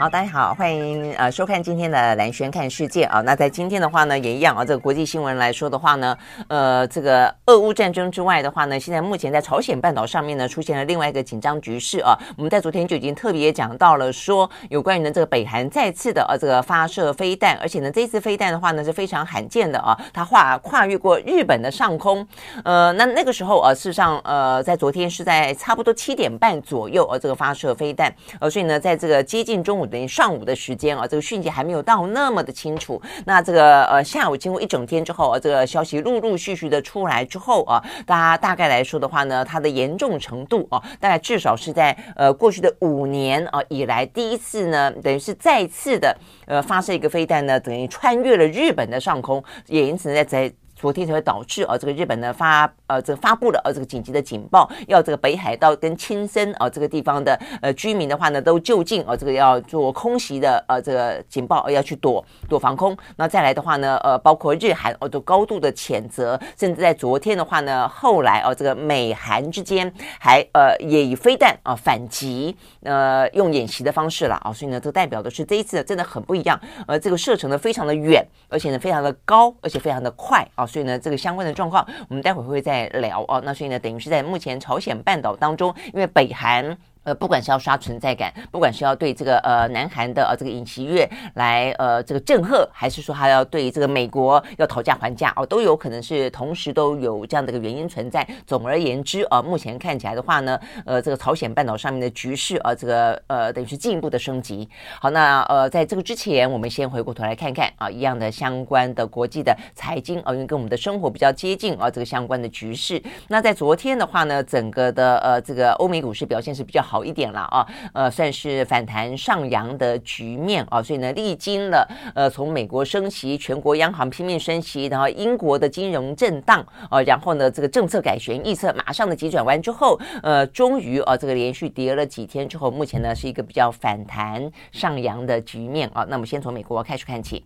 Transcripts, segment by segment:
好，大家好，欢迎呃收看今天的蓝轩看世界啊。那在今天的话呢，也一样啊。这个国际新闻来说的话呢，呃，这个俄乌战争之外的话呢，现在目前在朝鲜半岛上面呢，出现了另外一个紧张局势啊。我们在昨天就已经特别讲到了，说有关于呢这个北韩再次的呃这个发射飞弹，而且呢这次飞弹的话呢是非常罕见的啊，它跨跨越过日本的上空。呃，那那个时候呃事实上呃在昨天是在差不多七点半左右呃这个发射飞弹，呃所以呢在这个接近中午。等于上午的时间啊，这个讯息还没有到那么的清楚。那这个呃下午经过一整天之后啊，这个消息陆陆续续的出来之后啊，大家大概来说的话呢，它的严重程度啊，大概至少是在呃过去的五年啊以来第一次呢，等于是再次的呃发射一个飞弹呢，等于穿越了日本的上空，也因此在在。昨天才会导致啊，这个日本呢发呃这个发布了呃这个紧急的警报，要这个北海道跟青森啊这个地方的呃居民的话呢都就近啊这个要做空袭的呃这个警报，要去躲躲防空。那再来的话呢，呃包括日韩哦都高度的谴责，甚至在昨天的话呢，后来哦这个美韩之间还呃也以飞弹啊反击，呃用演习的方式了啊，所以呢这代表的是这一次真的很不一样，呃这个射程呢非常的远，而且呢非常的高，而且非常的快啊。所以呢，这个相关的状况，我们待会儿会再聊哦。那所以呢，等于是在目前朝鲜半岛当中，因为北韩。呃，不管是要刷存在感，不管是要对这个呃南韩的呃这个尹锡悦来呃这个震慑，还是说他要对这个美国要讨价还价哦，都有可能是同时都有这样的一个原因存在。总而言之啊，目前看起来的话呢，呃，这个朝鲜半岛上面的局势啊，这个呃等于是进一步的升级。好，那呃在这个之前，我们先回过头来看看啊，一样的相关的国际的财经啊，因为跟我们的生活比较接近啊，这个相关的局势。那在昨天的话呢，整个的呃这个欧美股市表现是比较好。好一点了啊，呃，算是反弹上扬的局面啊，所以呢，历经了呃，从美国升息，全国央行拼命升息，然后英国的金融震荡啊，然后呢，这个政策改弦易辙，马上的急转弯之后，呃，终于啊，这个连续跌了几天之后，目前呢是一个比较反弹上扬的局面啊。那么先从美国开始看起。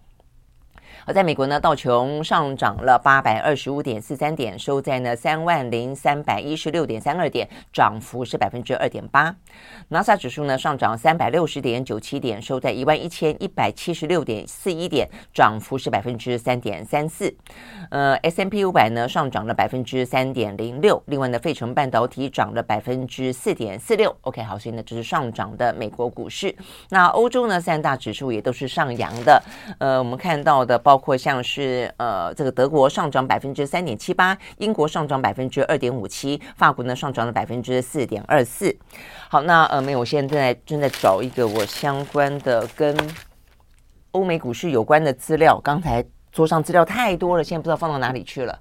而在美国呢，道琼上涨了八百二十五点四三点，收在呢三万零三百一十六点三二点，涨幅是百分之二点八。纳斯达克指数呢上涨三百六十点九七点，收在一万一千一百七十六点四一点，涨幅是百分之三点三四。呃，S M P 五百呢上涨了百分之三点零六，另外呢，费城半导体涨了百分之四点四六。OK，好，所以呢，这是上涨的美国股市。那欧洲呢，三大指数也都是上扬的。呃，我们看到的包。包括像是呃，这个德国上涨百分之三点七八，英国上涨百分之二点五七，法国呢上涨了百分之四点二四。好，那呃，没有，我现在正在正在找一个我相关的跟欧美股市有关的资料，刚才桌上资料太多了，现在不知道放到哪里去了。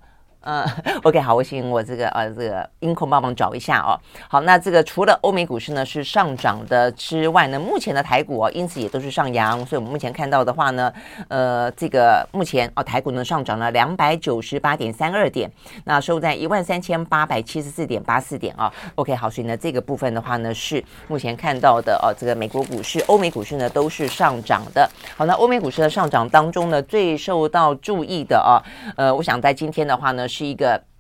嗯，OK，好，我请我这个呃这个音控帮忙找一下哦。好，那这个除了欧美股市呢是上涨的之外呢，目前的台股哦，因此也都是上扬。所以我们目前看到的话呢，呃，这个目前哦台股呢上涨了两百九十八点三二点，那收在一万三千八百七十四点八四点啊。OK，好，所以呢这个部分的话呢是目前看到的哦，这个美国股市、欧美股市呢都是上涨的。好，那欧美股市的上涨当中呢，最受到注意的啊，呃，我想在今天的话呢。是一个。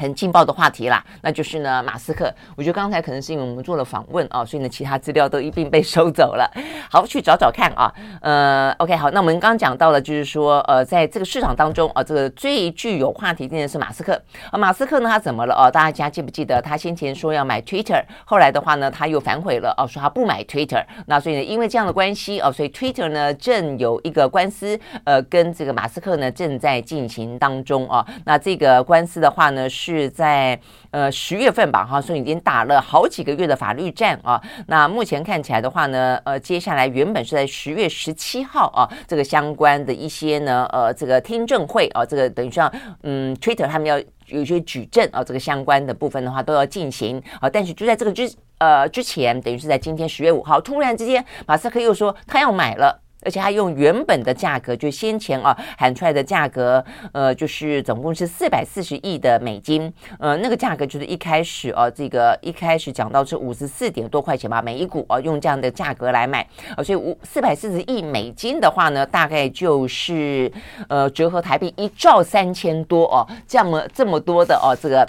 很劲爆的话题啦，那就是呢，马斯克。我觉得刚才可能是因为我们做了访问啊，所以呢，其他资料都一并被收走了。好，去找找看啊。呃，OK，好，那我们刚刚讲到了，就是说，呃，在这个市场当中啊，这个最具有话题性的是马斯克啊。马斯克呢，他怎么了哦？大家记不记得他先前说要买 Twitter，后来的话呢，他又反悔了哦，说他不买 Twitter。那所以呢，因为这样的关系哦，所以 Twitter 呢正有一个官司，呃，跟这个马斯克呢正在进行当中啊。那这个官司的话呢是。是在呃十月份吧，哈，所以已经打了好几个月的法律战啊。那目前看起来的话呢，呃，接下来原本是在十月十七号啊，这个相关的一些呢，呃，这个听证会啊，这个等于说，嗯，Twitter 他们要有些举证啊，这个相关的部分的话都要进行啊。但是就在这个之呃之前，等于是在今天十月五号，突然之间，马斯克又说他要买了。而且他用原本的价格，就先前啊喊出来的价格，呃，就是总共是四百四十亿的美金，呃，那个价格就是一开始啊，这个一开始讲到是五十四点多块钱吧，每一股啊，用这样的价格来买，呃，所以五四百四十亿美金的话呢，大概就是呃折合台币一兆三千多哦，这么这么多的哦，这个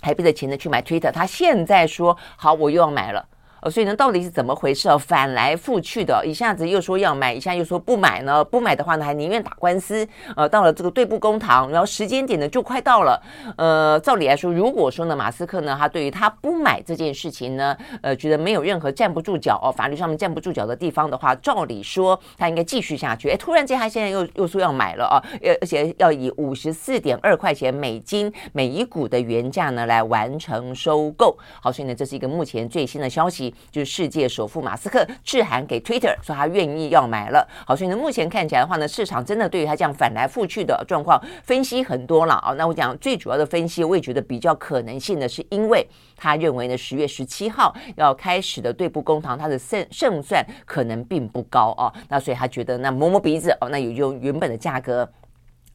台币的钱呢去买 Twitter，他现在说好，我又要买了。呃，所以呢，到底是怎么回事哦？反来覆去的，一下子又说要买，一下又说不买呢？不买的话呢，还宁愿打官司。呃，到了这个对簿公堂，然后时间点呢就快到了。呃，照理来说，如果说呢，马斯克呢，他对于他不买这件事情呢，呃，觉得没有任何站不住脚哦，法律上面站不住脚的地方的话，照理说他应该继续下去。哎，突然间他现在又又说要买了啊，而而且要以五十四点二块钱美金每一股的原价呢来完成收购。好，所以呢，这是一个目前最新的消息。就是世界首富马斯克致函给 Twitter，说他愿意要买了。好，所以呢，目前看起来的话呢，市场真的对于他这样反来覆去的状况分析很多了啊。那我讲最主要的分析，我也觉得比较可能性的是，因为他认为呢，十月十七号要开始的对簿公堂，他的胜胜算可能并不高啊。那所以他觉得那摸摸鼻子哦，那也就原本的价格。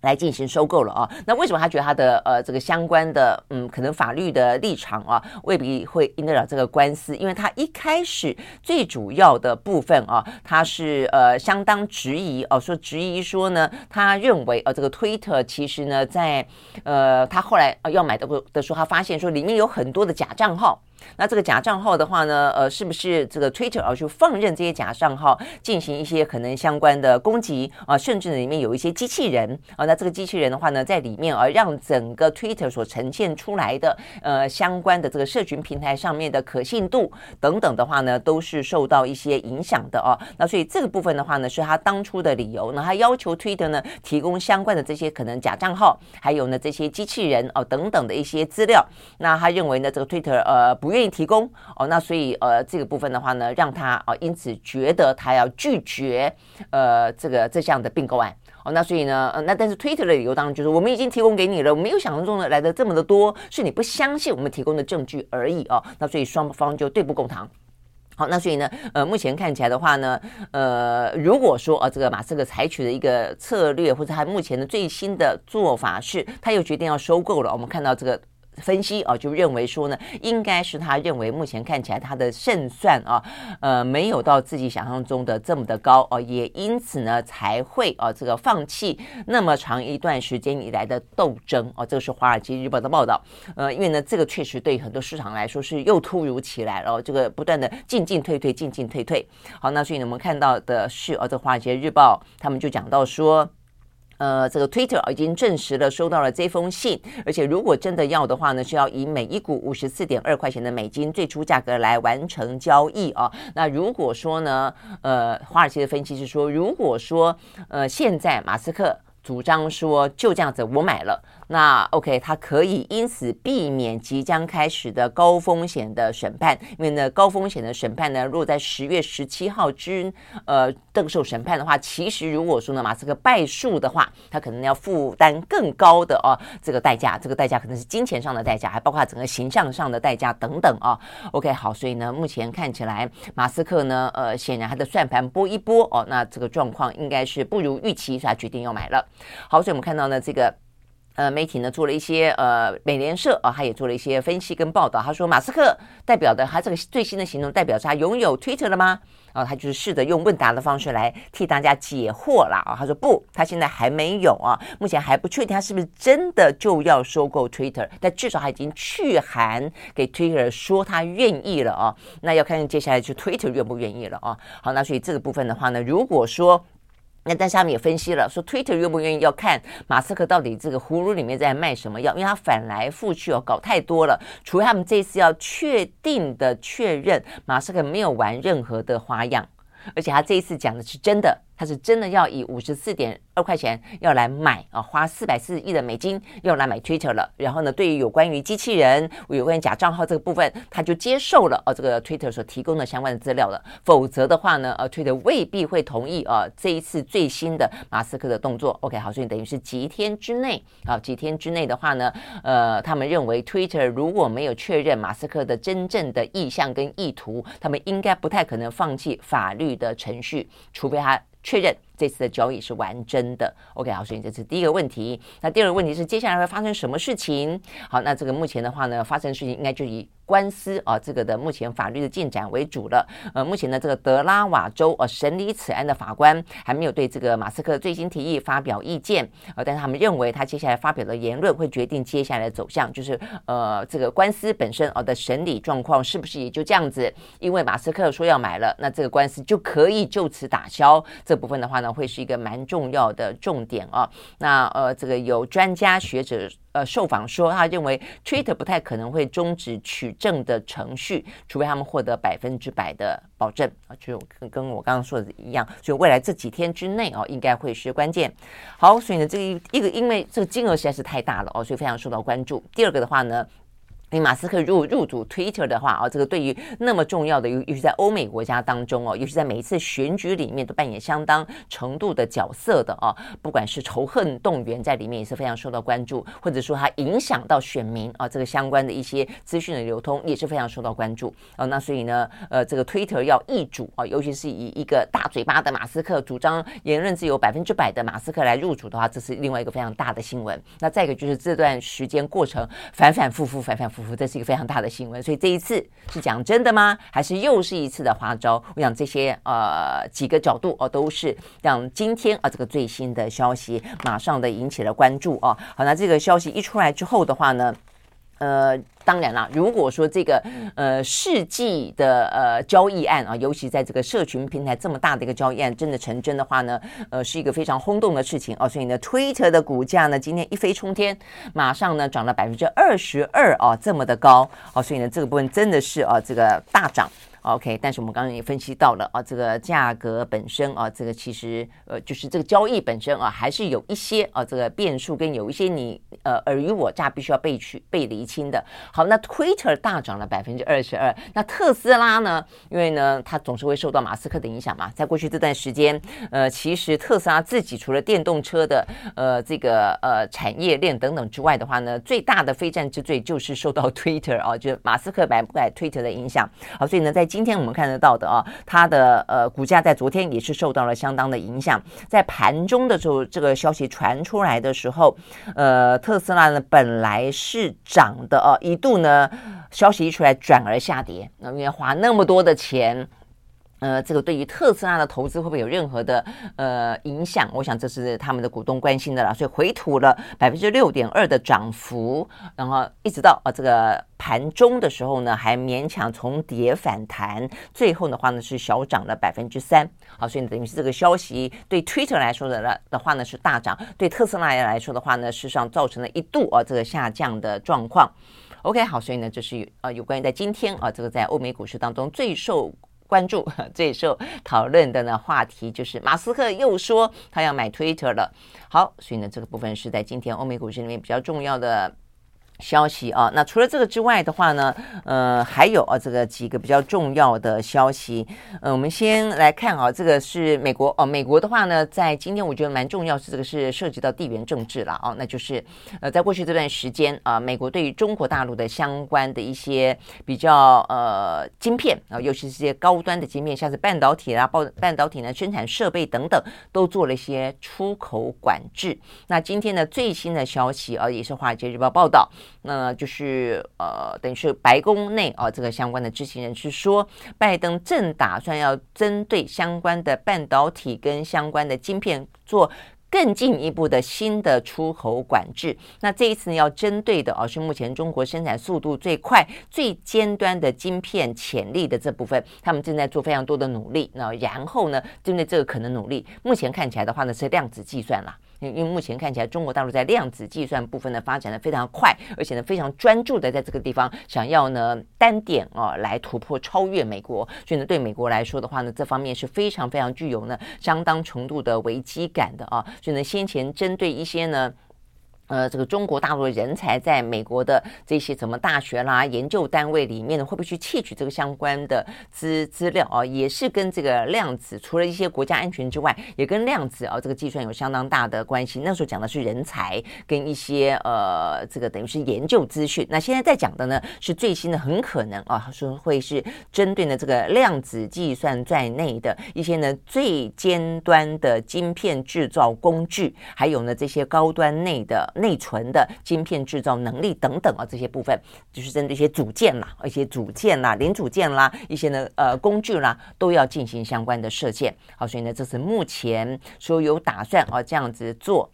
来进行收购了啊？那为什么他觉得他的呃这个相关的嗯可能法律的立场啊未必会赢得了这个官司？因为他一开始最主要的部分啊，他是呃相当质疑哦，说质疑说呢，他认为呃这个推特其实呢在呃他后来要买的的时候，他发现说里面有很多的假账号。那这个假账号的话呢，呃，是不是这个 Twitter 啊，就放任这些假账号进行一些可能相关的攻击啊，甚至呢里面有一些机器人啊，那这个机器人的话呢，在里面啊，让整个 Twitter 所呈现出来的呃相关的这个社群平台上面的可信度等等的话呢，都是受到一些影响的啊。那所以这个部分的话呢，是他当初的理由。那他要求 Twitter 呢提供相关的这些可能假账号，还有呢这些机器人哦等等的一些资料。那他认为呢，这个 Twitter 呃不。愿意提供哦，那所以呃，这个部分的话呢，让他啊、哦，因此觉得他要拒绝呃这个这项的并购案哦，那所以呢，呃，那但是 Twitter 的理由当然就是我们已经提供给你了，我没有想象中的来的这么的多，是你不相信我们提供的证据而已哦，那所以双方就对簿公堂。好，那所以呢，呃，目前看起来的话呢，呃，如果说啊，这个马斯克采取的一个策略或者他目前的最新的做法是，他又决定要收购了，我们看到这个。分析啊，就认为说呢，应该是他认为目前看起来他的胜算啊，呃，没有到自己想象中的这么的高哦，也因此呢才会啊这个放弃那么长一段时间以来的斗争哦，这个是《华尔街日报》的报道，呃，因为呢这个确实对很多市场来说是又突如其来了，这个不断的进进退退，进进退退。好，那所以呢我们看到的是哦，这《华尔街日报》他们就讲到说。呃，这个 Twitter 已经证实了收到了这封信，而且如果真的要的话呢，是要以每一股五十四点二块钱的美金最初价格来完成交易啊。那如果说呢，呃，华尔街的分析是说，如果说呃现在马斯克主张说就这样子我买了。那 OK，他可以因此避免即将开始的高风险的审判，因为呢，高风险的审判呢，若在十月十七号之呃这个时候审判的话，其实如果说呢，马斯克败诉的话，他可能要负担更高的哦这个代价，这个代价可能是金钱上的代价，还包括整个形象上的代价等等啊。OK，好，所以呢，目前看起来马斯克呢，呃，显然他的算盘拨一拨哦，那这个状况应该是不如预期，所以他决定要买了。好，所以我们看到呢，这个。呃，媒体呢做了一些呃，美联社啊，他也做了一些分析跟报道。他说，马斯克代表的他这个最新的行动，代表是他拥有 Twitter 了吗？啊，他就是试着用问答的方式来替大家解惑了啊。他说不，他现在还没有啊，目前还不确定他是不是真的就要收购 Twitter，但至少他已经去函给 Twitter 说他愿意了啊。那要看看接下来就 Twitter 愿不愿意了啊。好，那所以这个部分的话呢，如果说。那但是他们也分析了，说 Twitter 愿不愿意要看马斯克到底这个葫芦里面在卖什么药，因为他反来覆去哦，搞太多了。除非他们这次要确定的确认马斯克没有玩任何的花样，而且他这一次讲的是真的。他是真的要以五十四点二块钱要来买啊，花四百四十亿的美金要来买 Twitter 了。然后呢，对于有关于机器人、有关于假账号这个部分，他就接受了啊这个 Twitter 所提供的相关的资料了。否则的话呢，呃，Twitter 未必会同意啊这一次最新的马斯克的动作。OK，好，所以等于是几天之内啊，几天之内的话呢，呃，他们认为 Twitter 如果没有确认马斯克的真正的意向跟意图，他们应该不太可能放弃法律的程序，除非他。确认这次的交易是完整的。OK，好，所以这是第一个问题。那第二个问题是接下来会发生什么事情？好，那这个目前的话呢，发生的事情应该就以官司啊这个的目前法律的进展为主了。呃，目前呢，这个德拉瓦州呃审理此案的法官还没有对这个马斯克最新提议发表意见。呃，但是他们认为他接下来发表的言论会决定接下来的走向，就是呃这个官司本身呃的审理状况是不是也就这样子？因为马斯克说要买了，那这个官司就可以就此打消。这部分的话呢，会是一个蛮重要的重点啊。那呃，这个有专家学者呃受访说，他认为 Twitter 不太可能会终止取证的程序，除非他们获得百分之百的保证啊。就跟跟我刚刚说的一样，所以未来这几天之内哦，应该会是关键。好，所以呢，这个一个因为这个金额实在是太大了哦，所以非常受到关注。第二个的话呢。你马斯克入入主 Twitter 的话啊，这个对于那么重要的，尤尤其在欧美国家当中哦，尤其在每一次选举里面都扮演相当程度的角色的啊，不管是仇恨动员在里面也是非常受到关注，或者说它影响到选民啊，这个相关的一些资讯的流通也是非常受到关注啊。那所以呢，呃，这个 Twitter 要易主啊，尤其是以一个大嘴巴的马斯克主张言论自由百分之百的马斯克来入主的话，这是另外一个非常大的新闻。那再一个就是这段时间过程反反复复，反反复这是一个非常大的新闻，所以这一次是讲真的吗？还是又是一次的花招？我想这些呃几个角度哦，都是让今天啊这个最新的消息马上的引起了关注哦。好，那这个消息一出来之后的话呢，呃。当然啦，如果说这个呃世纪的呃交易案啊，尤其在这个社群平台这么大的一个交易案真的成真的话呢，呃，是一个非常轰动的事情哦。所以呢，Twitter 的股价呢今天一飞冲天，马上呢涨了百分之二十二啊，这么的高哦。所以呢，这个部分真的是啊这个大涨。OK，但是我们刚刚也分析到了啊，这个价格本身啊，这个其实呃，就是这个交易本身啊，还是有一些啊，这个变数跟有一些你呃尔虞我诈，必须要被去被厘清的。好，那 Twitter 大涨了百分之二十二，那特斯拉呢？因为呢，它总是会受到马斯克的影响嘛。在过去这段时间，呃，其实特斯拉自己除了电动车的呃这个呃产业链等等之外的话呢，最大的非战之罪就是受到 Twitter 啊，就是马斯克买不买 Twitter 的影响。好，所以呢，在今天我们看得到的啊，它的呃股价在昨天也是受到了相当的影响。在盘中的时候，这个消息传出来的时候，呃，特斯拉呢本来是涨的啊，一度呢消息一出来转而下跌。那因为花那么多的钱。呃，这个对于特斯拉的投资会不会有任何的呃影响？我想这是他们的股东关心的了，所以回吐了百分之六点二的涨幅，然后一直到啊这个盘中的时候呢，还勉强从跌反弹，最后的话呢是小涨了百分之三。好，所以等于是这个消息对 Twitter 来说的了的话呢是大涨，对特斯拉来说的话呢，事实上造成了一度啊这个下降的状况。OK，好，所以呢这是呃有关于在今天啊这个在欧美股市当中最受。关注 最受讨论的呢话题就是马斯克又说他要买 Twitter 了。好，所以呢这个部分是在今天欧美股市里面比较重要的。消息啊，那除了这个之外的话呢，呃，还有啊，这个几个比较重要的消息。呃，我们先来看啊，这个是美国哦，美国的话呢，在今天我觉得蛮重要，是这个是涉及到地缘政治了啊，那就是呃，在过去这段时间啊，美国对于中国大陆的相关的一些比较呃晶片啊，尤其是些高端的晶片，像是半导体啊、半半导体呢生产设备等等，都做了一些出口管制。那今天的最新的消息啊，也是华尔街日报报道。那就是呃，等于是白宫内啊，这个相关的知情人士说，拜登正打算要针对相关的半导体跟相关的晶片做更进一步的新的出口管制。那这一次呢，要针对的啊，是目前中国生产速度最快、最尖端的晶片潜力的这部分，他们正在做非常多的努力。那然后呢，针对这个可能努力，目前看起来的话呢，是量子计算啦。因为目前看起来，中国大陆在量子计算部分呢发展的非常快，而且呢非常专注的在这个地方想要呢单点啊来突破超越美国，所以呢对美国来说的话呢，这方面是非常非常具有呢相当程度的危机感的啊，所以呢先前针对一些呢。呃，这个中国大陆的人才在美国的这些什么大学啦、研究单位里面呢，会不会去窃取这个相关的资资料啊？也是跟这个量子，除了一些国家安全之外，也跟量子啊这个计算有相当大的关系。那时候讲的是人才跟一些呃，这个等于是研究资讯。那现在在讲的呢，是最新的，很可能啊，说会是针对呢这个量子计算在内的一些呢最尖端的晶片制造工具，还有呢这些高端内的。内存的晶片制造能力等等啊，这些部分就是针对一些组件啦、一些组件啦、零组件啦、一些呢呃工具啦，都要进行相关的设限。好，所以呢，这是目前说有打算啊这样子做。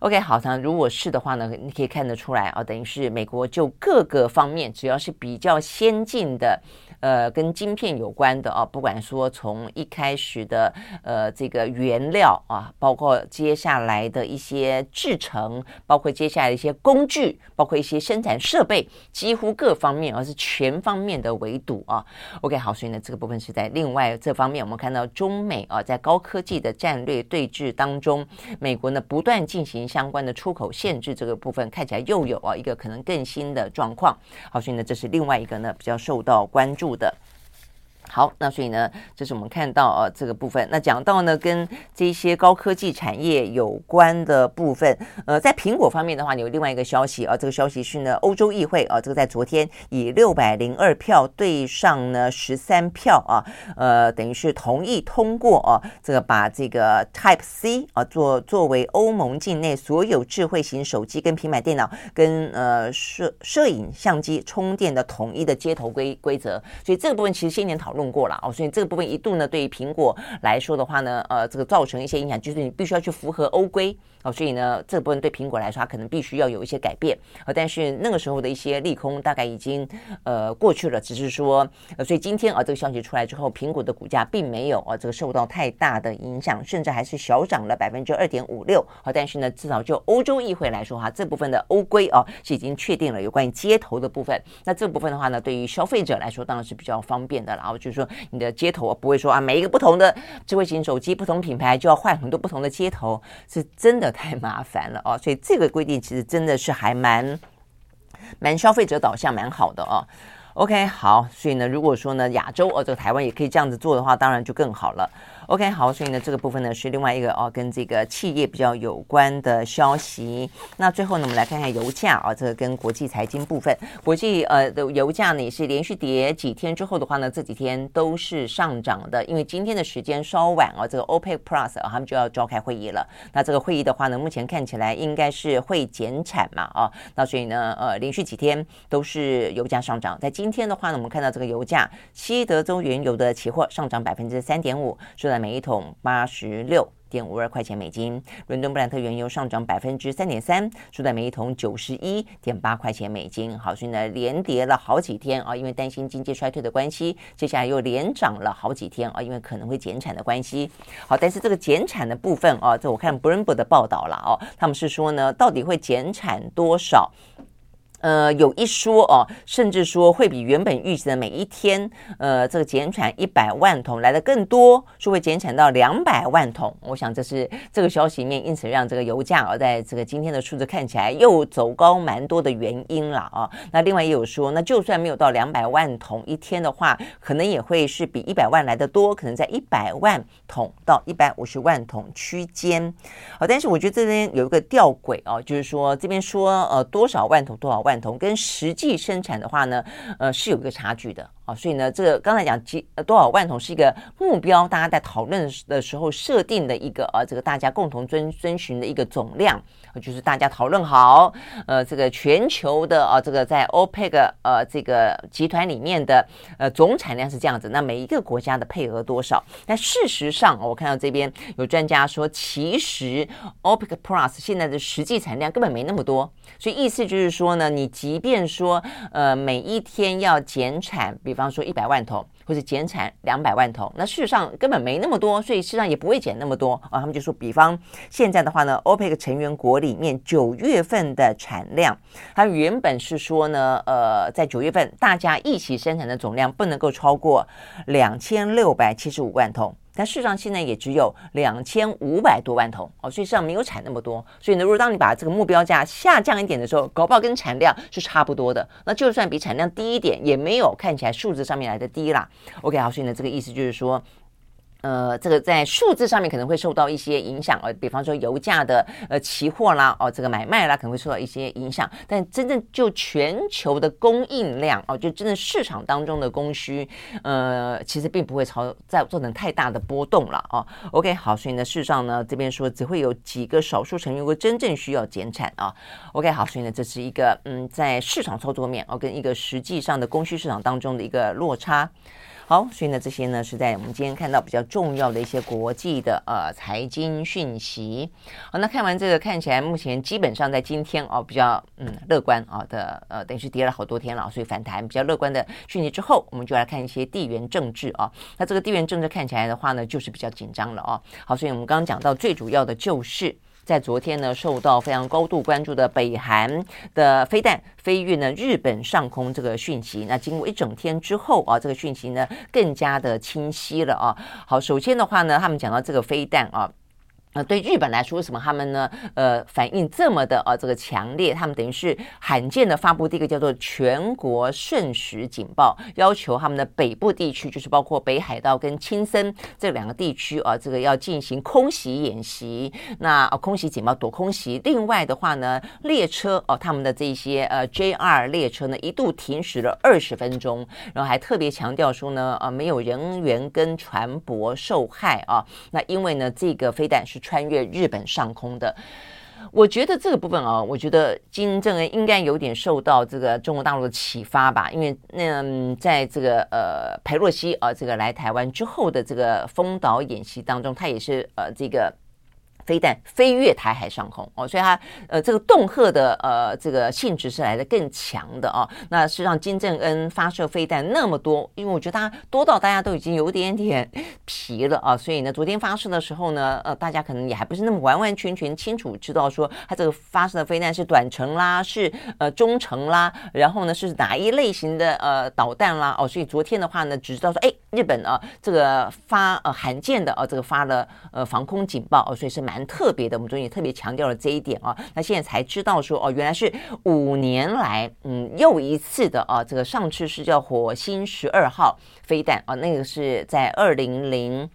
OK，好，那如果是的话呢，你可以看得出来啊，等于是美国就各个方面，只要是比较先进的。呃，跟晶片有关的啊，不管说从一开始的呃这个原料啊，包括接下来的一些制成，包括接下来的一些工具，包括一些生产设备，几乎各方面，而是全方面的围堵啊。OK，好，所以呢，这个部分是在另外这方面，我们看到中美啊在高科技的战略对峙当中，美国呢不断进行相关的出口限制，这个部分看起来又有啊一个可能更新的状况。好，所以呢，这是另外一个呢比较受到关注的。好，那所以呢，这是我们看到啊这个部分。那讲到呢，跟这些高科技产业有关的部分，呃，在苹果方面的话，有另外一个消息啊，这个消息是呢，欧洲议会啊，这个在昨天以六百零二票对上呢十三票啊，呃，等于是同意通过啊，这个把这个 Type C 啊作作为欧盟境内所有智慧型手机跟平板电脑跟呃摄摄影相机充电的统一的接头规规则。所以这个部分其实先前讨论。用过了哦，所以这个部分一度呢，对于苹果来说的话呢，呃，这个造成一些影响，就是你必须要去符合欧规。哦，所以呢，这部分对苹果来说，它可能必须要有一些改变啊。但是那个时候的一些利空大概已经呃过去了，只是说，呃，所以今天啊，这个消息出来之后，苹果的股价并没有啊这个受到太大的影响，甚至还是小涨了百分之二点五六啊。但是呢，至少就欧洲议会来说哈，这部分的欧规啊是已经确定了有关于接头的部分。那这部分的话呢，对于消费者来说当然是比较方便的，然后就。是说，你的接头不会说啊，每一个不同的智慧型手机、不同品牌就要换很多不同的接头，是真的太麻烦了哦。所以这个规定其实真的是还蛮蛮消费者导向，蛮好的哦。OK，好，所以呢，如果说呢，亚洲哦，这个台湾也可以这样子做的话，当然就更好了。OK，好，所以呢，这个部分呢是另外一个哦，跟这个企业比较有关的消息。那最后呢，我们来看看油价啊，这个跟国际财经部分，国际呃的油价呢也是连续跌几天之后的话呢，这几天都是上涨的。因为今天的时间稍晚啊，这个 OPEC Plus 啊，他们就要召开会议了。那这个会议的话呢，目前看起来应该是会减产嘛啊，那所以呢，呃，连续几天都是油价上涨。在今今天的话呢，我们看到这个油价，西德州原油的期货上涨百分之三点五，在每一桶八十六点五二块钱美金，伦敦布兰特原油上涨百分之三点三，收在每一桶九十一点八块钱美金。好，所以呢，连跌了好几天啊，因为担心经济衰退的关系，接下来又连涨了好几天啊，因为可能会减产的关系。好，但是这个减产的部分啊，这我看 Bloomberg 的报道了哦，他们是说呢，到底会减产多少？呃，有一说哦，甚至说会比原本预期的每一天，呃，这个减产一百万桶来的更多，说会减产到两百万桶。我想这是这个消息面，因此让这个油价啊，在这个今天的数字看起来又走高蛮多的原因了啊。那另外也有说，那就算没有到两百万桶一天的话，可能也会是比一百万来的多，可能在一百万桶到一百五十万桶区间。好，但是我觉得这边有一个吊诡哦，就是说这边说呃多少万桶多少万。跟实际生产的话呢，呃，是有一个差距的。啊，所以呢，这个刚才讲几呃多少万桶是一个目标，大家在讨论的时候设定的一个呃，这个大家共同遵遵循的一个总量，就是大家讨论好，呃，这个全球的啊，这个在 OPEC 呃这个集团里面的呃总产量是这样子，那每一个国家的配额多少？但事实上，我看到这边有专家说，其实 OPEC Plus 现在的实际产量根本没那么多，所以意思就是说呢，你。你即便说，呃，每一天要减产，比比方说一百万桶，或者减产两百万桶，那事实上根本没那么多，所以事实上也不会减那么多啊。他们就说，比方现在的话呢，OPEC 成员国里面九月份的产量，它原本是说呢，呃，在九月份大家一起生产的总量不能够超过两千六百七十五万桶。但事实上现在也只有两千五百多万头哦，所以实际上没有产那么多。所以呢，如果当你把这个目标价下降一点的时候，搞不好跟产量是差不多的。那就算比产量低一点，也没有看起来数字上面来的低啦。OK，好，所以呢，这个意思就是说。呃，这个在数字上面可能会受到一些影响，呃，比方说油价的呃期货啦，哦，这个买卖啦，可能会受到一些影响。但真正就全球的供应量哦，就真正市场当中的供需，呃，其实并不会朝再造成太大的波动了哦。OK，好，所以呢，事实上呢，这边说只会有几个少数成员会真正需要减产啊。OK，好，所以呢，这是一个嗯，在市场操作面哦，跟一个实际上的供需市场当中的一个落差。好，所以呢，这些呢是在我们今天看到比较重要的一些国际的呃财经讯息。好，那看完这个，看起来目前基本上在今天哦比较嗯乐观啊的呃，等于是跌了好多天了，所以反弹比较乐观的讯息之后，我们就来看一些地缘政治啊。那这个地缘政治看起来的话呢，就是比较紧张了哦。好，所以我们刚刚讲到最主要的就是。在昨天呢，受到非常高度关注的北韩的飞弹飞越呢日本上空这个讯息，那经过一整天之后啊，这个讯息呢更加的清晰了啊。好，首先的话呢，他们讲到这个飞弹啊。呃，对日本来说，为什么他们呢？呃，反应这么的呃，这个强烈，他们等于是罕见的发布第一个叫做全国瞬时警报，要求他们的北部地区，就是包括北海道跟青森这两个地区啊，这个要进行空袭演习。那、呃、空袭警报躲空袭。另外的话呢，列车哦、他们的这些呃 JR 列车呢，一度停驶了二十分钟，然后还特别强调说呢，呃，没有人员跟船舶受害啊。那因为呢，这个飞弹是。穿越日本上空的，我觉得这个部分啊，我觉得金正恩应该有点受到这个中国大陆的启发吧，因为那在这个呃裴洛西啊这个来台湾之后的这个封岛演习当中，他也是呃这个。飞弹飞越台海上空哦，所以它呃这个恫吓的呃这个性质是来的更强的哦。那是让金正恩发射飞弹那么多，因为我觉得他多到大家都已经有点点疲了啊。所以呢，昨天发射的时候呢，呃，大家可能也还不是那么完完全全清楚知道说他这个发射的飞弹是短程啦，是呃中程啦，然后呢是哪一类型的呃导弹啦哦。所以昨天的话呢，只知道说哎，日本啊这个发呃罕见的啊这个发了呃防空警报哦，所以是蛮。蛮特别的，我们昨天也特别强调了这一点啊。那现在才知道说，哦，原来是五年来，嗯，又一次的啊。这个上次是叫火星十二号飞弹啊，那个是在二零零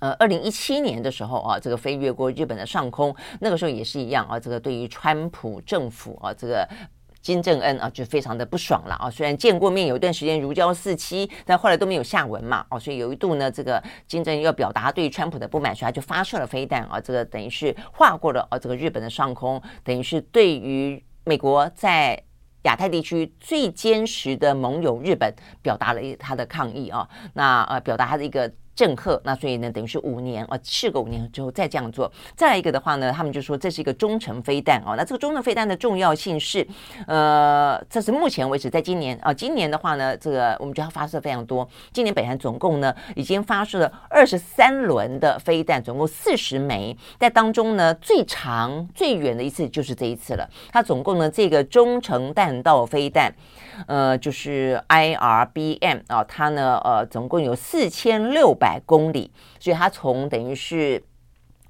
呃二零一七年的时候啊，这个飞越过日本的上空，那个时候也是一样啊。这个对于川普政府啊，这个。金正恩啊，就非常的不爽了啊！虽然见过面有一段时间如胶似漆，但后来都没有下文嘛。哦，所以有一度呢，这个金正恩要表达对川普的不满，所以他就发射了飞弹啊，这个等于是划过了啊这个日本的上空，等于是对于美国在亚太地区最坚实的盟友日本表达了一他的抗议啊。那呃，表达他的一个。政客，那所以呢，等于是五年啊，事隔五年之后再这样做。再来一个的话呢，他们就说这是一个中程飞弹哦。那这个中程飞弹的重要性是，呃，这是目前为止在今年啊，今年的话呢，这个我们觉得发射非常多。今年北韩总共呢已经发射了二十三轮的飞弹，总共四十枚。在当中呢，最长最远的一次就是这一次了。它总共呢这个中程弹道飞弹，呃，就是 IRBM 啊，它呢呃总共有四千六百。百公里，所以它从等于是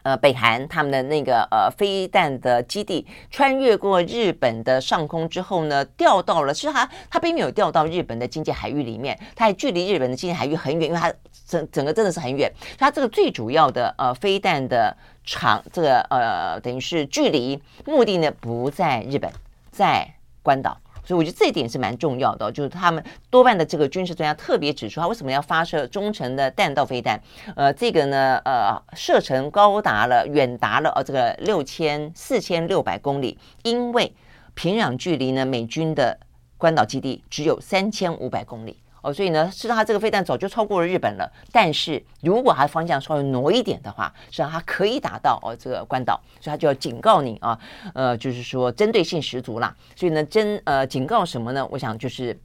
呃北韩他们的那个呃飞弹的基地穿越过日本的上空之后呢，掉到了，其实它它并没有掉到日本的经济海域里面，它还距离日本的经济海域很远，因为它整整个真的是很远。它这个最主要的呃飞弹的长，这个呃等于是距离目的呢不在日本，在关岛。所以我觉得这一点是蛮重要的，就是他们多半的这个军事专家特别指出，他为什么要发射中程的弹道飞弹？呃，这个呢，呃，射程高达了，远达了，呃，这个六千四千六百公里，因为平壤距离呢，美军的关岛基地只有三千五百公里。哦，所以呢，实际上它这个飞弹早就超过了日本了。但是如果它方向稍微挪一点的话，实际上它可以打到哦这个关岛，所以它就要警告你啊，呃，就是说针对性十足啦。所以呢，针呃警告什么呢？我想就是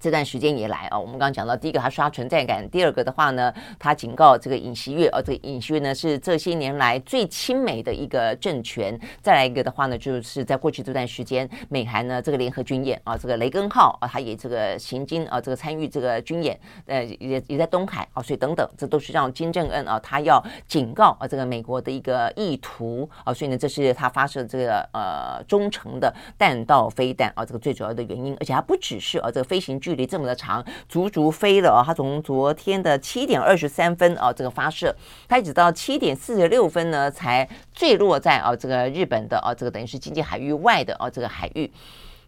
这段时间以来啊，我们刚刚讲到，第一个他刷存在感，第二个的话呢，他警告这个尹锡悦，啊，这个尹锡悦呢是这些年来最亲美的一个政权。再来一个的话呢，就是在过去这段时间，美韩呢这个联合军演啊，这个雷根号啊，他也这个行经啊，这个参与这个军演，呃，也也在东海啊，所以等等，这都是让金正恩啊，他要警告啊这个美国的一个意图啊，所以呢，这是他发射这个呃中程的弹道飞弹啊，这个最主要的原因，而且还不只是啊这个飞行距距离这么的长，足足飞了啊！他从昨天的七点二十三分啊，这个发射，他一直到七点四十六分呢，才坠落在啊这个日本的啊这个等于是经济海域外的啊这个海域。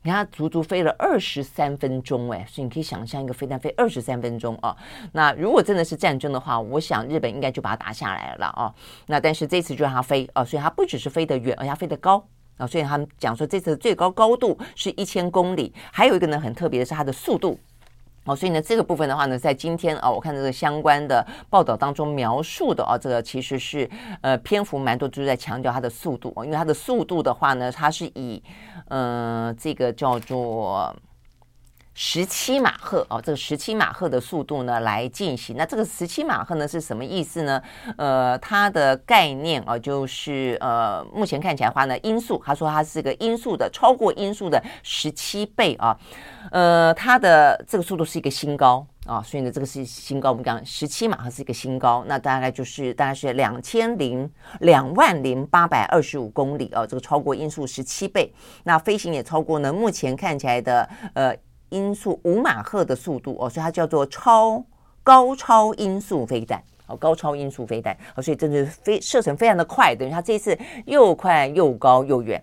你看，他足足飞了二十三分钟，哎，所以你可以想象一个飞弹飞二十三分钟啊。那如果真的是战争的话，我想日本应该就把它打下来了啊。那但是这次就让它飞啊，所以它不只是飞得远，而且它飞得高。啊，所以他们讲说这次的最高高度是一千公里，还有一个呢很特别的是它的速度。哦，所以呢这个部分的话呢，在今天啊，我看这个相关的报道当中描述的啊，这个其实是呃篇幅蛮多，就是在强调它的速度。因为它的速度的话呢，它是以呃这个叫做。十七马赫哦，这个十七马赫的速度呢来进行。那这个十七马赫呢是什么意思呢？呃，它的概念啊，就是呃，目前看起来话呢，音速，他说它是个音速的超过音速的十七倍啊。呃，它的这个速度是一个新高啊，所以呢，这个是新高。我们讲十七马赫是一个新高，那大概就是大概是两千零两万零八百二十五公里啊，这个超过音速十七倍。那飞行也超过呢，目前看起来的呃。音速五马赫的速度哦，所以它叫做超高超音速飞弹哦，高超音速飞弹哦，所以真的是飞射程非常的快，等于它这次又快又高又远。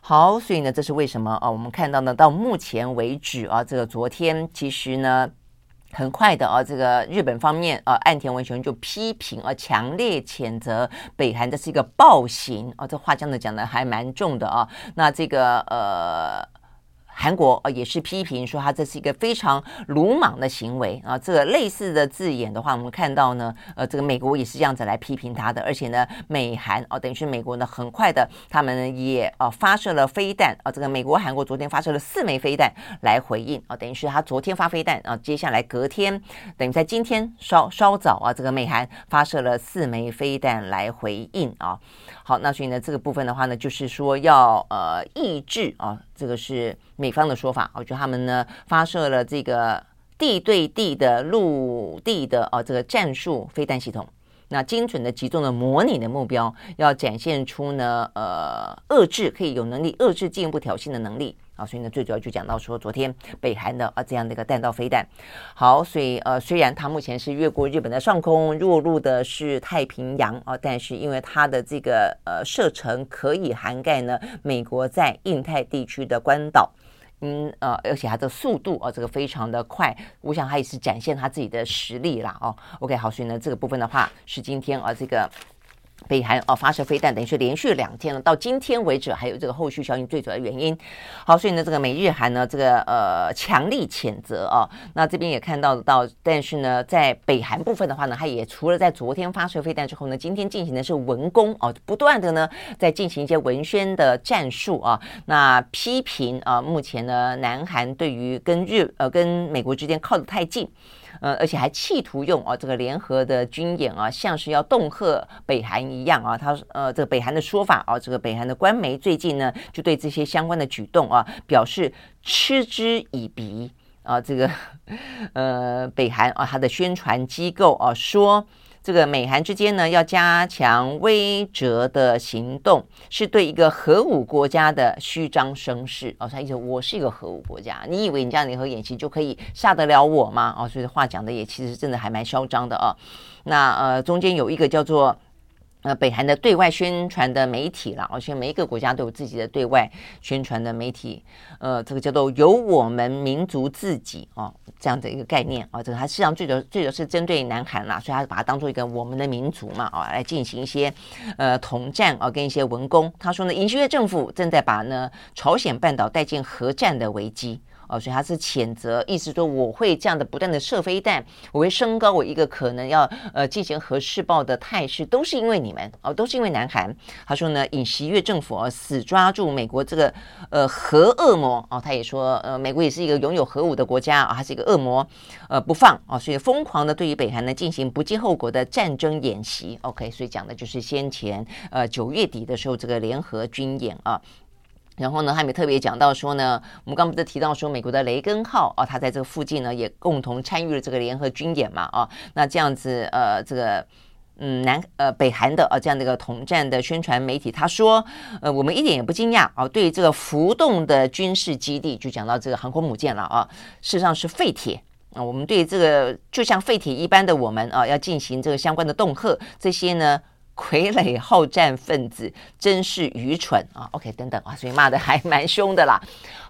好，所以呢，这是为什么啊？我们看到呢，到目前为止啊，这个昨天其实呢，很快的啊，这个日本方面啊，岸田文雄就批评啊，强烈谴责北韩这是一个暴行啊，这话讲的讲的还蛮重的啊。那这个呃。韩国啊也是批评说他这是一个非常鲁莽的行为啊，这个类似的字眼的话，我们看到呢，呃，这个美国也是这样子来批评他的，而且呢，美韩哦，等于是美国呢，很快的，他们也啊发射了飞弹啊，这个美国、韩国昨天发射了四枚飞弹来回应啊，等于是他昨天发飞弹啊，接下来隔天等于在今天稍稍早啊，这个美韩发射了四枚飞弹来回应啊。好，那所以呢，这个部分的话呢，就是说要呃抑制啊，这个是美方的说法。我觉得他们呢发射了这个地对地的陆地的哦这个战术飞弹系统，那精准的集中了模拟的目标，要展现出呢呃遏制可以有能力遏制进一步挑衅的能力。啊，所以呢，最主要就讲到说，昨天北韩的啊这样的一个弹道飞弹，好，所以呃，虽然它目前是越过日本的上空，落入的是太平洋啊，但是因为它的这个呃射程可以涵盖呢美国在印太地区的关岛，嗯呃，而且它的速度啊这个非常的快，我想它也是展现它自己的实力啦哦。OK，好，所以呢这个部分的话是今天啊这个。北韩哦发射飞弹，等于是连续两天了。到今天为止，还有这个后续效应最主要的原因。好，所以呢，这个美日韩呢，这个呃强力谴责啊。那这边也看到到，但是呢，在北韩部分的话呢，它也除了在昨天发射飞弹之后呢，今天进行的是文攻哦，不断的呢在进行一些文宣的战术啊。那批评啊，目前呢，南韩对于跟日呃跟美国之间靠得太近。呃，而且还企图用啊这个联合的军演啊，像是要恫吓北韩一样啊。他呃，这个北韩的说法啊，这个北韩的官媒最近呢，就对这些相关的举动啊，表示嗤之以鼻啊。这个 呃，北韩啊，他的宣传机构啊说。这个美韩之间呢，要加强威慑的行动，是对一个核武国家的虚张声势。哦，他意思我是一个核武国家，你以为你这样联合演习就可以吓得了我吗？哦，所以话讲的也其实真的还蛮嚣张的哦。那呃，中间有一个叫做。呃，北韩的对外宣传的媒体啦，而且每一个国家都有自己的对外宣传的媒体，呃，这个叫做“由我们民族自己”哦，这样的一个概念啊，这个它实际上最主最主要是针对南韩啦，所以它把它当做一个我们的民族嘛啊，来进行一些呃统战啊，跟一些文攻。他说呢，尹锡悦政府正在把呢朝鲜半岛带进核战的危机。哦，所以他是谴责，意思说我会这样的不断的射飞弹，我会升高我一个可能要呃进行核试爆的态势，都是因为你们哦，都是因为南韩。他说呢，尹锡悦政府啊死抓住美国这个呃核恶魔哦，他也说呃美国也是一个拥有核武的国家啊，他是一个恶魔，呃不放啊，所以疯狂的对于北韩呢进行不计后果的战争演习。OK，所以讲的就是先前呃九月底的时候这个联合军演啊。然后呢，他没特别讲到说呢，我们刚不是提到说美国的雷根号啊，他在这个附近呢也共同参与了这个联合军演嘛啊，那这样子呃，这个嗯南呃北韩的啊这样的一个统战的宣传媒体，他说呃我们一点也不惊讶啊，对这个浮动的军事基地，就讲到这个航空母舰了啊，事实上是废铁啊，我们对这个就像废铁一般的我们啊，要进行这个相关的恫吓，这些呢。傀儡好战分子真是愚蠢啊！OK，等等啊，所以骂的还蛮凶的啦。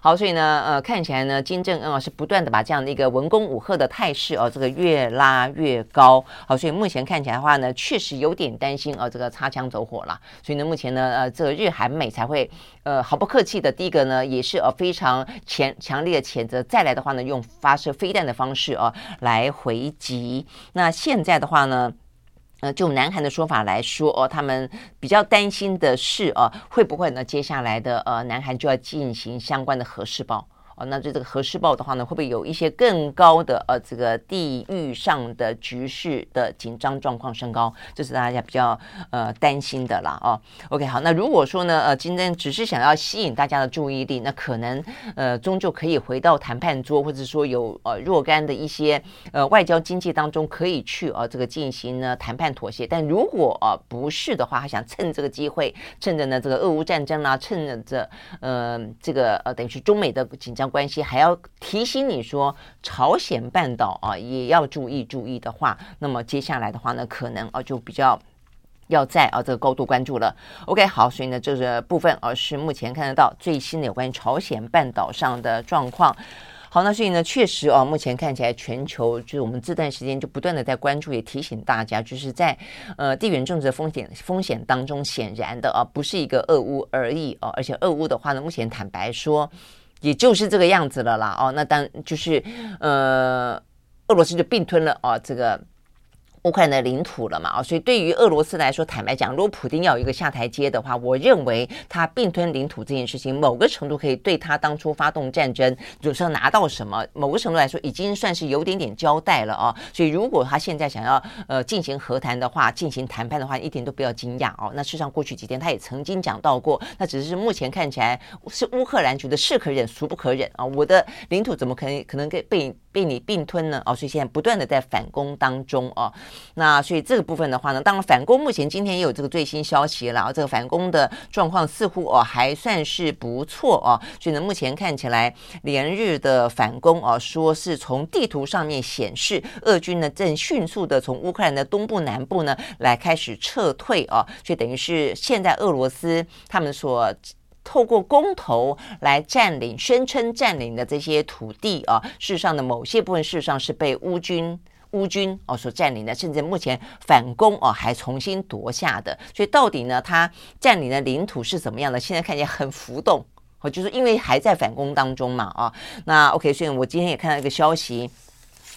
好，所以呢，呃，看起来呢，金正恩啊是不断的把这样的一个文攻武赫的态势哦，这个越拉越高。好，所以目前看起来的话呢，确实有点担心啊，这个擦枪走火了。所以呢，目前呢，呃，这个日韩美才会呃毫不客气的，第一个呢，也是呃非常强强烈的谴责，再来的话呢，用发射飞弹的方式啊来回击。那现在的话呢？呃，就南韩的说法来说，哦，他们比较担心的是，哦，会不会呢？接下来的呃，南韩就要进行相关的核试爆。那对这个核试爆的话呢，会不会有一些更高的呃这个地域上的局势的紧张状况升高？这是大家比较呃担心的啦哦。OK，好，那如果说呢呃今天只是想要吸引大家的注意力，那可能呃终究可以回到谈判桌，或者说有呃若干的一些呃外交经济当中可以去呃这个进行呢谈判妥协。但如果呃不是的话，他想趁这个机会，趁着呢这个俄乌战争啦，趁着这呃这个呃等于是中美的紧张。关系还要提醒你说，朝鲜半岛啊也要注意注意的话，那么接下来的话呢，可能啊就比较要在啊这个高度关注了。OK，好，所以呢这个部分啊是目前看得到最新的有关于朝鲜半岛上的状况。好，那所以呢确实啊，目前看起来全球就是我们这段时间就不断的在关注，也提醒大家，就是在呃地缘政治的风险风险当中，显然的啊不是一个俄乌而已啊，而且俄乌的话呢，目前坦白说。也就是这个样子了啦，哦，那当就是，呃，俄罗斯就并吞了哦，这个。乌克兰的领土了嘛？啊，所以对于俄罗斯来说，坦白讲，如果普京要有一个下台阶的话，我认为他并吞领土这件事情，某个程度可以对他当初发动战争，就是要拿到什么，某个程度来说，已经算是有点点交代了啊。所以如果他现在想要呃进行和谈的话，进行谈判的话，一点都不要惊讶哦。那事实上过去几天他也曾经讲到过，那只是目前看起来是乌克兰觉得是可忍孰不可忍啊，我的领土怎么可能可能给被被你并吞呢？哦，所以现在不断的在反攻当中哦。那所以这个部分的话呢，当然反攻目前今天也有这个最新消息了啊，这个反攻的状况似乎哦还算是不错哦。所以呢，目前看起来连日的反攻哦，说是从地图上面显示，俄军呢正迅速的从乌克兰的东部南部呢来开始撤退哦，所以等于是现在俄罗斯他们所透过公投来占领、宣称占领的这些土地啊，事实上的某些部分事实上是被乌军。乌军哦所占领的，甚至目前反攻哦还重新夺下的，所以到底呢，他占领的领土是怎么样的？现在看起来很浮动哦，就是因为还在反攻当中嘛啊。那 OK，所以我今天也看到一个消息，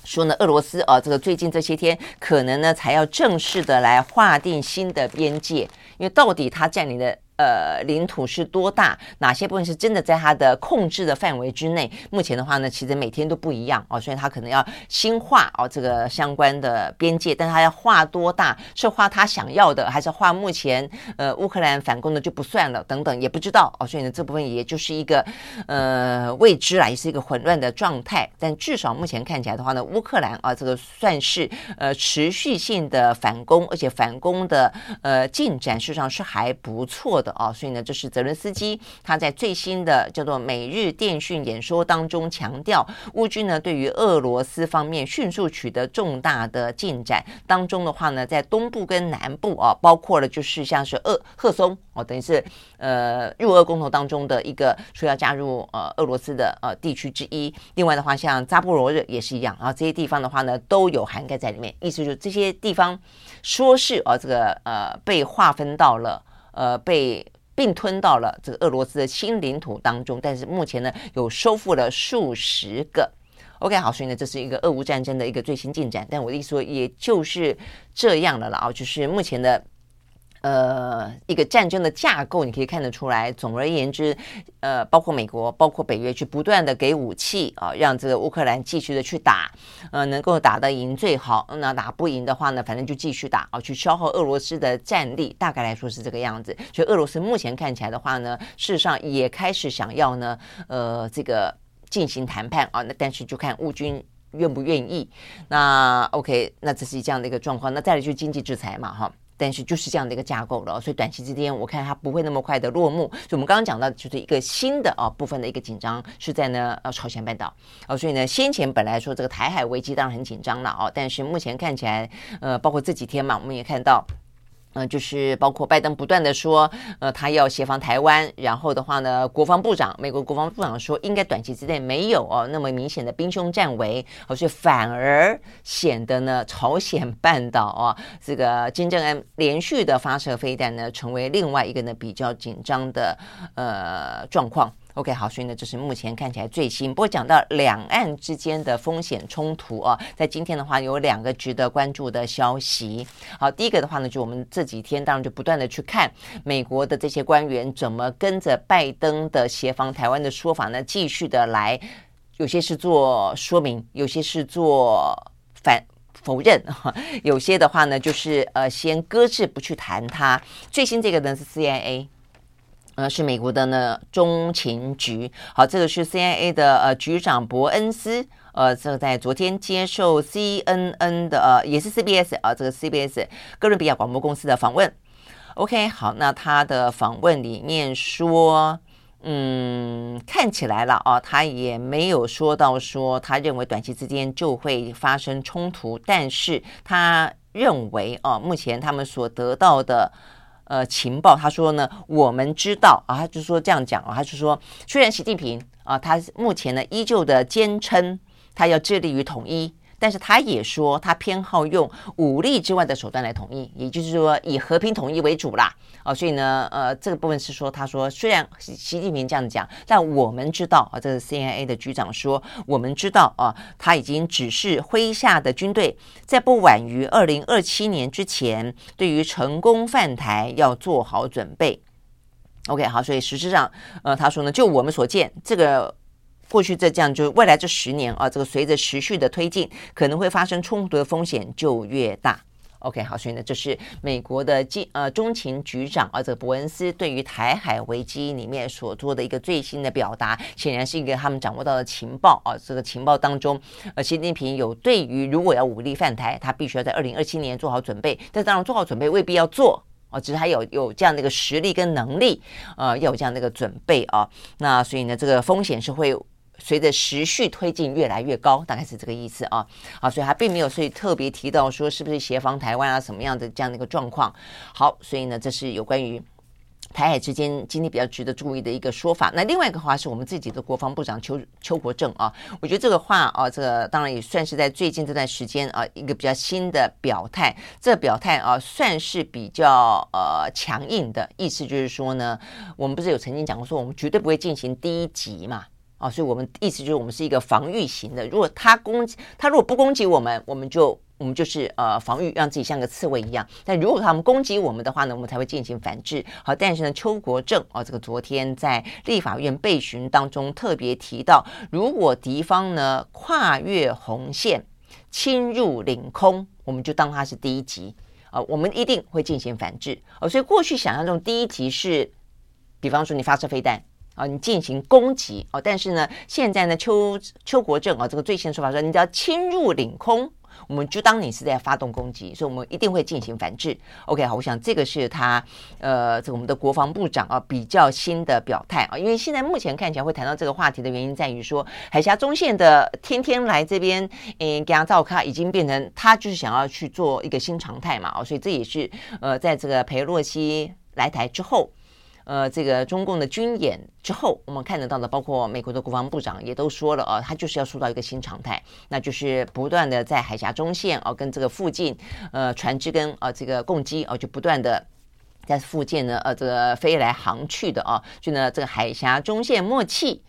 说呢，俄罗斯啊，这个最近这些天可能呢才要正式的来划定新的边界，因为到底他占领的。呃，领土是多大？哪些部分是真的在他的控制的范围之内？目前的话呢，其实每天都不一样哦，所以他可能要新划哦这个相关的边界，但他要划多大？是划他想要的，还是划目前呃乌克兰反攻的就不算了？等等也不知道哦，所以呢这部分也就是一个呃未知啦，也是一个混乱的状态。但至少目前看起来的话呢，乌克兰啊这个算是呃持续性的反攻，而且反攻的呃进展事实上是还不错的。的啊，所以呢，这是泽伦斯基他在最新的叫做每日电讯演说当中强调，乌军呢对于俄罗斯方面迅速取得重大的进展当中的话呢，在东部跟南部啊，包括了就是像是鄂赫松哦，等于是呃入俄公投当中的一个说要加入呃俄罗斯的呃地区之一。另外的话，像扎波罗热也是一样，啊这些地方的话呢都有涵盖在里面。意思就是这些地方说是啊这个呃被划分到了。呃，被并吞到了这个俄罗斯的新领土当中，但是目前呢，有收复了数十个。OK，好，所以呢，这是一个俄乌战争的一个最新进展。但我的意思说，也就是这样的了啊，就是目前的。呃，一个战争的架构，你可以看得出来。总而言之，呃，包括美国，包括北约，去不断的给武器啊，让这个乌克兰继续的去打，呃，能够打得赢最好。那打不赢的话呢，反正就继续打啊，去消耗俄罗斯的战力。大概来说是这个样子。所以俄罗斯目前看起来的话呢，事实上也开始想要呢，呃，这个进行谈判啊。那但是就看乌军愿不愿意。那 OK，那这是这样的一个状况。那再来就是经济制裁嘛，哈。但是就是这样的一个架构了，所以短期之间我看它不会那么快的落幕。所以我们刚刚讲到就是一个新的啊部分的一个紧张是在呢呃朝鲜半岛哦，所以呢先前本来说这个台海危机当然很紧张了哦，但是目前看起来呃包括这几天嘛，我们也看到。嗯、呃，就是包括拜登不断的说，呃，他要协防台湾，然后的话呢，国防部长，美国国防部长说，应该短期之内没有哦那么明显的兵凶战危，而、是反而显得呢，朝鲜半岛、哦，这个金正恩连续的发射飞弹呢，成为另外一个呢比较紧张的呃状况。OK，好，所以呢，这是目前看起来最新。不过讲到两岸之间的风险冲突啊，在今天的话有两个值得关注的消息。好，第一个的话呢，就我们这几天当然就不断的去看美国的这些官员怎么跟着拜登的协防台湾的说法呢，继续的来，有些是做说明，有些是做反否认，有些的话呢就是呃先搁置不去谈它。最新这个呢是 CIA。呃，是美国的呢中情局。好，这个是 CIA 的呃局长伯恩斯，呃，这个在昨天接受 CNN 的呃也是 CBS 啊、呃，这个 CBS 哥伦比亚广播公司的访问。OK，好，那他的访问里面说，嗯，看起来了啊，他也没有说到说他认为短期之间就会发生冲突，但是他认为啊，目前他们所得到的。呃，情报他说呢，我们知道啊，他就说这样讲啊，他就说，虽然习近平啊，他目前呢依旧的坚称他要致力于统一。但是他也说，他偏好用武力之外的手段来统一，也就是说以和平统一为主啦。哦，所以呢，呃，这个部分是说，他说虽然习习近平这样讲，但我们知道啊，这个 CIA 的局长说，我们知道啊，他已经指示麾下的军队，在不晚于二零二七年之前，对于成功犯台要做好准备。OK，好，所以实质上，呃，他说呢，就我们所见，这个。过去这这样，就未来这十年啊，这个随着持续的推进，可能会发生冲突的风险就越大。OK，好，所以呢，这是美国的经呃中情局长啊，这个伯恩斯对于台海危机里面所做的一个最新的表达，显然是一个他们掌握到的情报啊。这个情报当中，呃，习近平有对于如果要武力犯台，他必须要在二零二七年做好准备。但当然，做好准备未必要做啊，只是他有有这样的一个实力跟能力，呃，要有这样的一个准备啊。那所以呢，这个风险是会。随着时序推进越来越高，大概是这个意思啊。好，所以他并没有所以特别提到说是不是协防台湾啊什么样的这样的一个状况。好，所以呢，这是有关于台海之间今天比较值得注意的一个说法。那另外一个话是我们自己的国防部长邱邱国正啊，我觉得这个话啊，这个当然也算是在最近这段时间啊一个比较新的表态。这表态啊算是比较呃强硬的意思，就是说呢，我们不是有曾经讲过说我们绝对不会进行第一击嘛。啊，所以我们意思就是我们是一个防御型的。如果他攻，他如果不攻击我们，我们就我们就是呃防御，让自己像个刺猬一样。但如果他们攻击我们的话呢，我们才会进行反制。好，但是呢，邱国正啊，这个昨天在立法院备询当中特别提到，如果敌方呢跨越红线侵入领空，我们就当他是第一级啊，我们一定会进行反制。哦，所以过去想象中第一级是，比方说你发射飞弹。啊，你进行攻击哦，但是呢，现在呢，邱邱国正啊，这个最新的说法说，你只要侵入领空，我们就当你是在发动攻击，所以我们一定会进行反制。OK，好，我想这个是他呃，这个我们的国防部长啊比较新的表态啊，因为现在目前看起来会谈到这个话题的原因在于说，海峡中线的天天来这边，嗯，给他照看，已经变成他就是想要去做一个新常态嘛，哦，所以这也是呃，在这个裴洛西来台之后。呃，这个中共的军演之后，我们看得到的，包括美国的国防部长也都说了，啊，他就是要塑造一个新常态，那就是不断的在海峡中线啊，跟这个附近呃船只跟啊这个共机啊，就不断的在附近呢，呃，这个飞来航去的啊，就呢，这个海峡中线默契。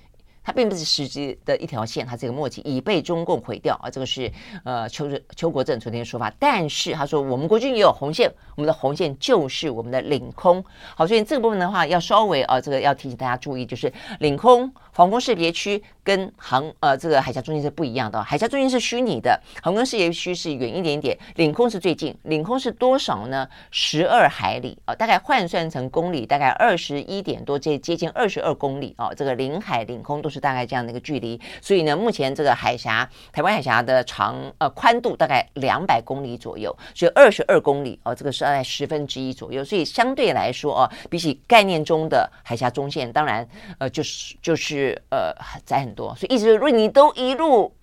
它并不是实际的一条线，它这个默契已被中共毁掉啊！这个是呃邱邱国正昨天的说法。但是他说我们国军也有红线，我们的红线就是我们的领空。好，所以这个部分的话要稍微啊，这个要提醒大家注意，就是领空防空识别区跟航呃这个海峡中心是不一样的。海峡中心是虚拟的，航空识别区是远一点点，领空是最近。领空是多少呢？十二海里啊，大概换算成公里，大概二十一点多，接接近二十二公里啊。这个领海领空都是。是大概这样的一个距离，所以呢，目前这个海峡，台湾海峡的长呃宽度大概两百公里左右，所以二十二公里哦，这个是在十分之一左右，所以相对来说哦，比起概念中的海峡中线，当然呃就是就是呃窄很多，所以意思是，如果你都一路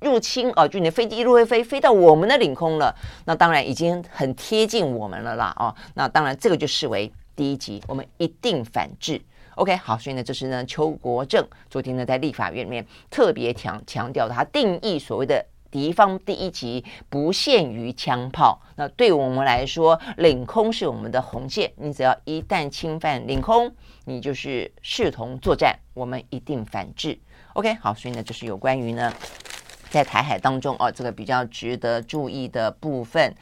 入侵哦，就你的飞机一路会飞飞到我们的领空了，那当然已经很贴近我们了啦哦，那当然这个就视为第一级，我们一定反制。OK，好，所以呢，这是呢，邱国正昨天呢在立法院里面特别强强调，他定义所谓的敌方第一级不限于枪炮。那对我们来说，领空是我们的红线，你只要一旦侵犯领空，你就是视同作战，我们一定反制。OK，好，所以呢，这是有关于呢在台海当中哦，这个比较值得注意的部分。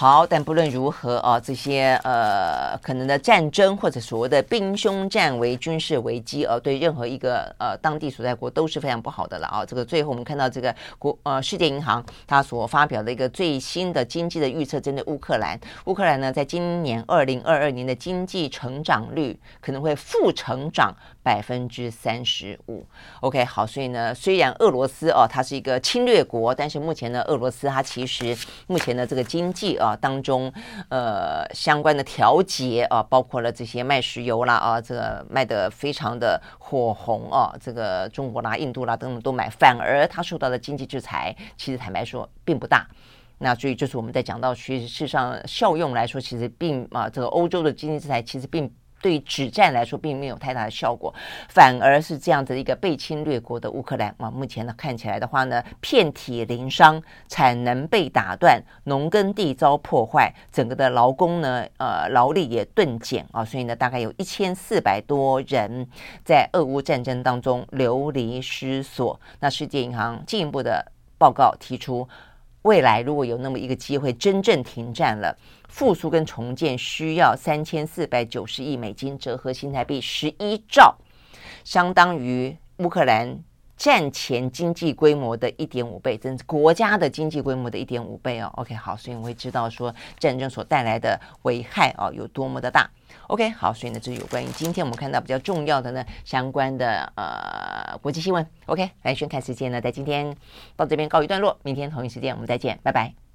好，但不论如何啊，这些呃可能的战争或者所谓的兵凶战危、军事危机啊，对任何一个呃当地所在国都是非常不好的了啊。这个最后我们看到这个国呃世界银行它所发表的一个最新的经济的预测，针对乌克兰，乌克兰呢在今年二零二二年的经济成长率可能会负成长百分之三十五。OK，好，所以呢，虽然俄罗斯哦它是一个侵略国，但是目前呢，俄罗斯它其实目前的这个经济啊。当中呃相关的调节啊，包括了这些卖石油啦啊，这个卖得非常的火红啊，这个中国啦、印度啦等等都买，反而它受到的经济制裁，其实坦白说并不大。那所以就是我们在讲到，其实事实上效用来说，其实并啊，这个欧洲的经济制裁其实并。对止战来说，并没有太大的效果，反而是这样子一个被侵略国的乌克兰啊，目前呢看起来的话呢，遍体鳞伤，产能被打断，农耕地遭破坏，整个的劳工呢，呃，劳力也顿减啊，所以呢，大概有一千四百多人在俄乌战争当中流离失所。那世界银行进一步的报告提出，未来如果有那么一个机会，真正停战了。复苏跟重建需要三千四百九十亿美金，折合新台币十一兆，相当于乌克兰战前经济规模的一点五倍，真是国家的经济规模的一点五倍哦。OK，好，所以我会知道说战争所带来的危害啊有多么的大。OK，好，所以呢，这是有关于今天我们看到比较重要的呢相关的呃国际新闻。OK，来宣看时间呢，在今天到这边告一段落，明天同一时间我们再见，拜拜。